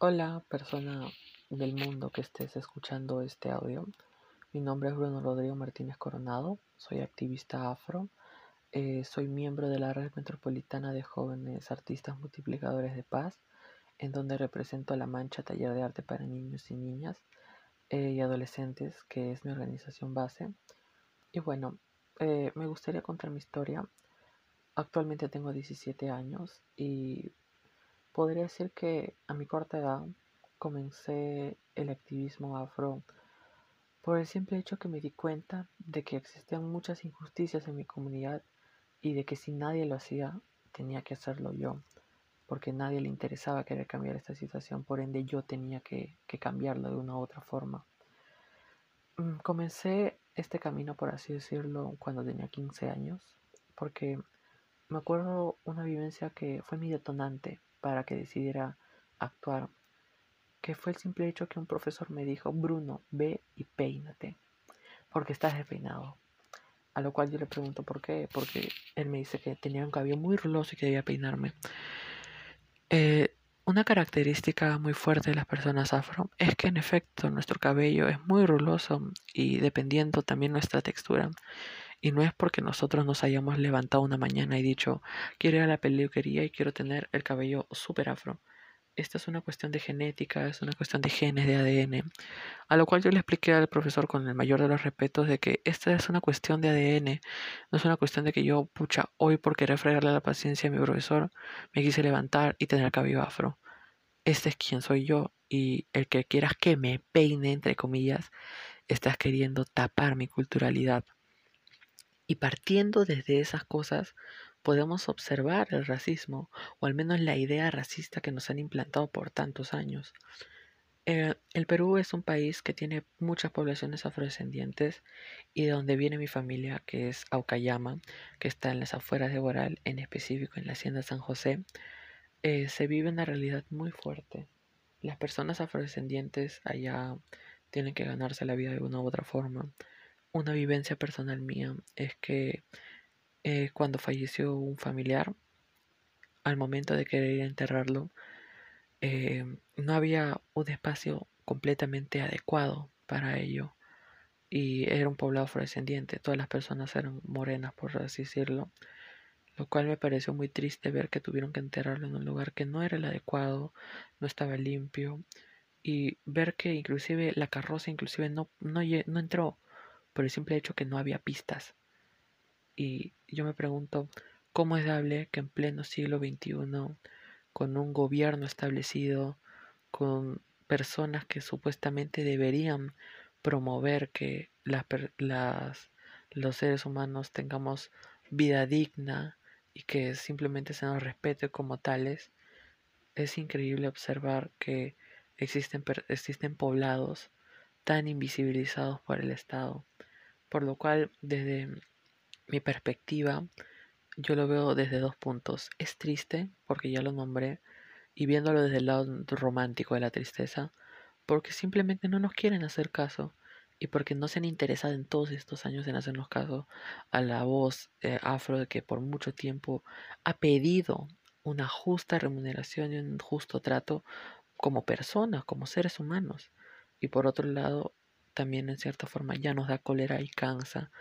Hola, persona del mundo que estés escuchando este audio. Mi nombre es Bruno Rodrigo Martínez Coronado, soy activista afro, eh, soy miembro de la Red Metropolitana de Jóvenes Artistas Multiplicadores de Paz, en donde represento a La Mancha Taller de Arte para Niños y Niñas eh, y Adolescentes, que es mi organización base. Y bueno, eh, me gustaría contar mi historia. Actualmente tengo 17 años y Podría decir que a mi corta edad comencé el activismo afro por el simple hecho que me di cuenta de que existían muchas injusticias en mi comunidad y de que si nadie lo hacía, tenía que hacerlo yo, porque nadie le interesaba querer cambiar esta situación, por ende yo tenía que, que cambiarlo de una u otra forma. Mm, comencé este camino, por así decirlo, cuando tenía 15 años, porque me acuerdo una vivencia que fue mi detonante para que decidiera actuar, que fue el simple hecho que un profesor me dijo, Bruno, ve y peínate, porque estás despeinado. A lo cual yo le pregunto por qué, porque él me dice que tenía un cabello muy ruloso y que debía peinarme. Eh, una característica muy fuerte de las personas afro es que en efecto nuestro cabello es muy ruloso y dependiendo también nuestra textura. Y no es porque nosotros nos hayamos levantado una mañana y dicho, quiero ir a la peluquería y quiero tener el cabello súper afro. Esta es una cuestión de genética, es una cuestión de genes, de ADN. A lo cual yo le expliqué al profesor con el mayor de los respetos de que esta es una cuestión de ADN, no es una cuestión de que yo, pucha, hoy por querer fregarle la paciencia a mi profesor, me quise levantar y tener el cabello afro. Este es quien soy yo y el que quieras que me peine, entre comillas, estás queriendo tapar mi culturalidad. Y partiendo desde esas cosas, podemos observar el racismo, o al menos la idea racista que nos han implantado por tantos años. Eh, el Perú es un país que tiene muchas poblaciones afrodescendientes y de donde viene mi familia, que es Aucayama, que está en las afueras de Boral, en específico en la hacienda San José, eh, se vive una realidad muy fuerte. Las personas afrodescendientes allá tienen que ganarse la vida de una u otra forma una vivencia personal mía es que eh, cuando falleció un familiar, al momento de querer enterrarlo, eh, no había un espacio completamente adecuado para ello. Y era un poblado afrodescendiente, todas las personas eran morenas, por así decirlo. Lo cual me pareció muy triste ver que tuvieron que enterrarlo en un lugar que no era el adecuado, no estaba limpio. Y ver que inclusive la carroza inclusive no, no, no entró por el simple hecho que no había pistas. Y yo me pregunto, ¿cómo es dable que en pleno siglo XXI, con un gobierno establecido, con personas que supuestamente deberían promover que las, las, los seres humanos tengamos vida digna y que simplemente se nos respete como tales, es increíble observar que existen, existen poblados tan invisibilizados por el Estado por lo cual, desde mi perspectiva, yo lo veo desde dos puntos. Es triste, porque ya lo nombré, y viéndolo desde el lado romántico de la tristeza, porque simplemente no nos quieren hacer caso y porque no se han interesado en todos estos años en hacernos caso a la voz eh, afro que por mucho tiempo ha pedido una justa remuneración y un justo trato como personas, como seres humanos. Y por otro lado, también en cierta forma ya nos da cólera y cansa,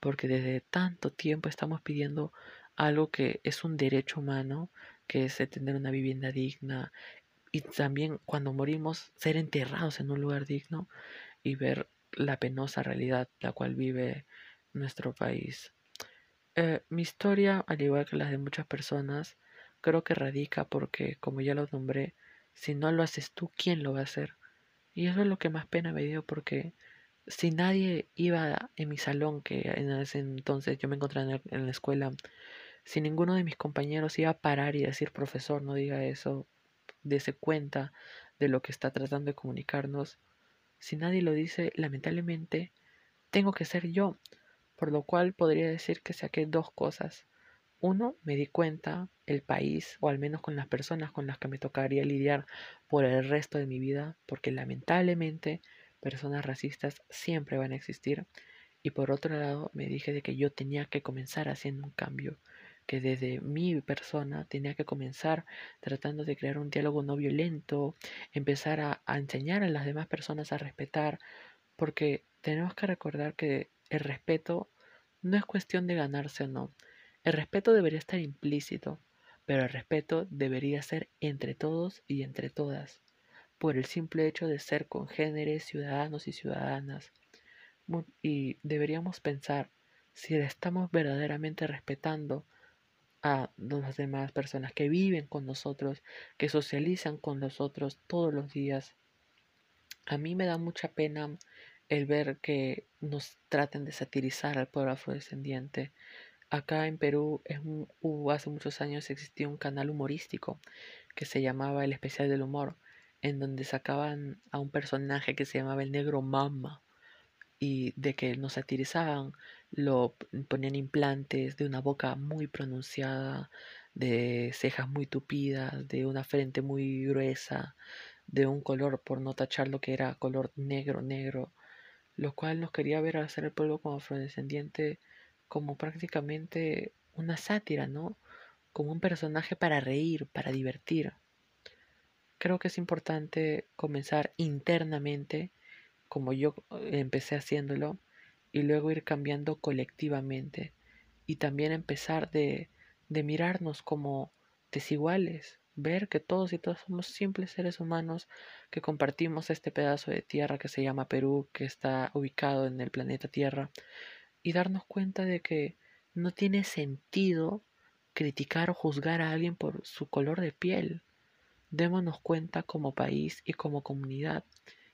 porque desde tanto tiempo estamos pidiendo algo que es un derecho humano, que es tener una vivienda digna y también cuando morimos ser enterrados en un lugar digno y ver la penosa realidad la cual vive nuestro país. Eh, mi historia, al igual que las de muchas personas, creo que radica porque, como ya lo nombré, si no lo haces tú, ¿quién lo va a hacer? Y eso es lo que más pena me dio porque si nadie iba en mi salón, que en ese entonces yo me encontraba en, la escuela, si ninguno de mis compañeros iba a parar y decir, profesor, no diga eso, dése cuenta de lo que está tratando de comunicarnos, si nadie lo dice, lamentablemente, tengo que ser yo, por lo cual podría decir que saqué dos cosas. Uno, me di cuenta el país, o al menos con las personas con las que me tocaría lidiar por el resto de mi vida, porque lamentablemente personas racistas siempre van a existir. Y por otro lado, me dije de que yo tenía que comenzar haciendo un cambio, que desde mi persona tenía que comenzar tratando de crear un diálogo no violento, empezar a, a enseñar a las demás personas a respetar, porque tenemos que recordar que el respeto no es cuestión de ganarse o no. El respeto debería estar implícito, pero el respeto debería ser entre todos y entre todas, por el simple hecho de ser congéneres, ciudadanos y ciudadanas. Y deberíamos pensar si le estamos verdaderamente respetando a las demás personas que viven con nosotros, que socializan con nosotros todos los días. A mí me da mucha pena el ver que nos traten de satirizar al pueblo afrodescendiente. Acá en Perú hubo, hace muchos años existía un canal humorístico que se llamaba El Especial del Humor, en donde sacaban a un personaje que se llamaba el Negro Mama y de que nos satirizaban, lo ponían implantes de una boca muy pronunciada, de cejas muy tupidas, de una frente muy gruesa, de un color, por no tachar lo que era color negro, negro, lo cual nos quería ver hacer el pueblo como afrodescendiente como prácticamente una sátira, ¿no? Como un personaje para reír, para divertir. Creo que es importante comenzar internamente, como yo eh, empecé haciéndolo, y luego ir cambiando colectivamente. Y también empezar de, de mirarnos como desiguales, ver que todos y todas somos simples seres humanos que compartimos este pedazo de tierra que se llama Perú, que está ubicado en el planeta Tierra, y darnos cuenta de que no tiene sentido criticar o juzgar a alguien por su color de piel. Démonos cuenta como país y como comunidad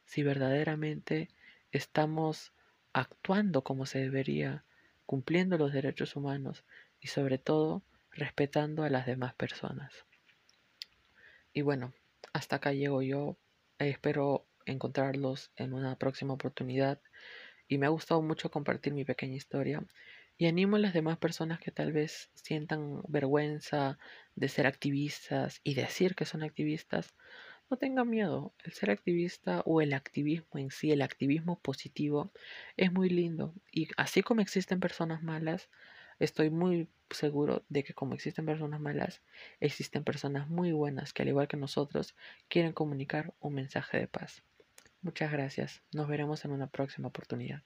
si verdaderamente estamos actuando como se debería, cumpliendo los derechos humanos y sobre todo respetando a las demás personas. Y bueno, hasta acá llego yo. espero encontrarlos en una próxima oportunidad. Y me ha gustado mucho compartir mi pequeña historia. Y animo a las demás personas que tal vez sientan vergüenza de ser activistas y decir que son activistas. No tengan miedo. El ser activista o el activismo en sí, el activismo positivo, es muy lindo. Y así como existen personas malas, Estoy muy seguro de que como existen personas malas, existen personas muy buenas que al igual que nosotros quieren comunicar un mensaje de paz. Muchas gracias. Nos veremos en una próxima oportunidad.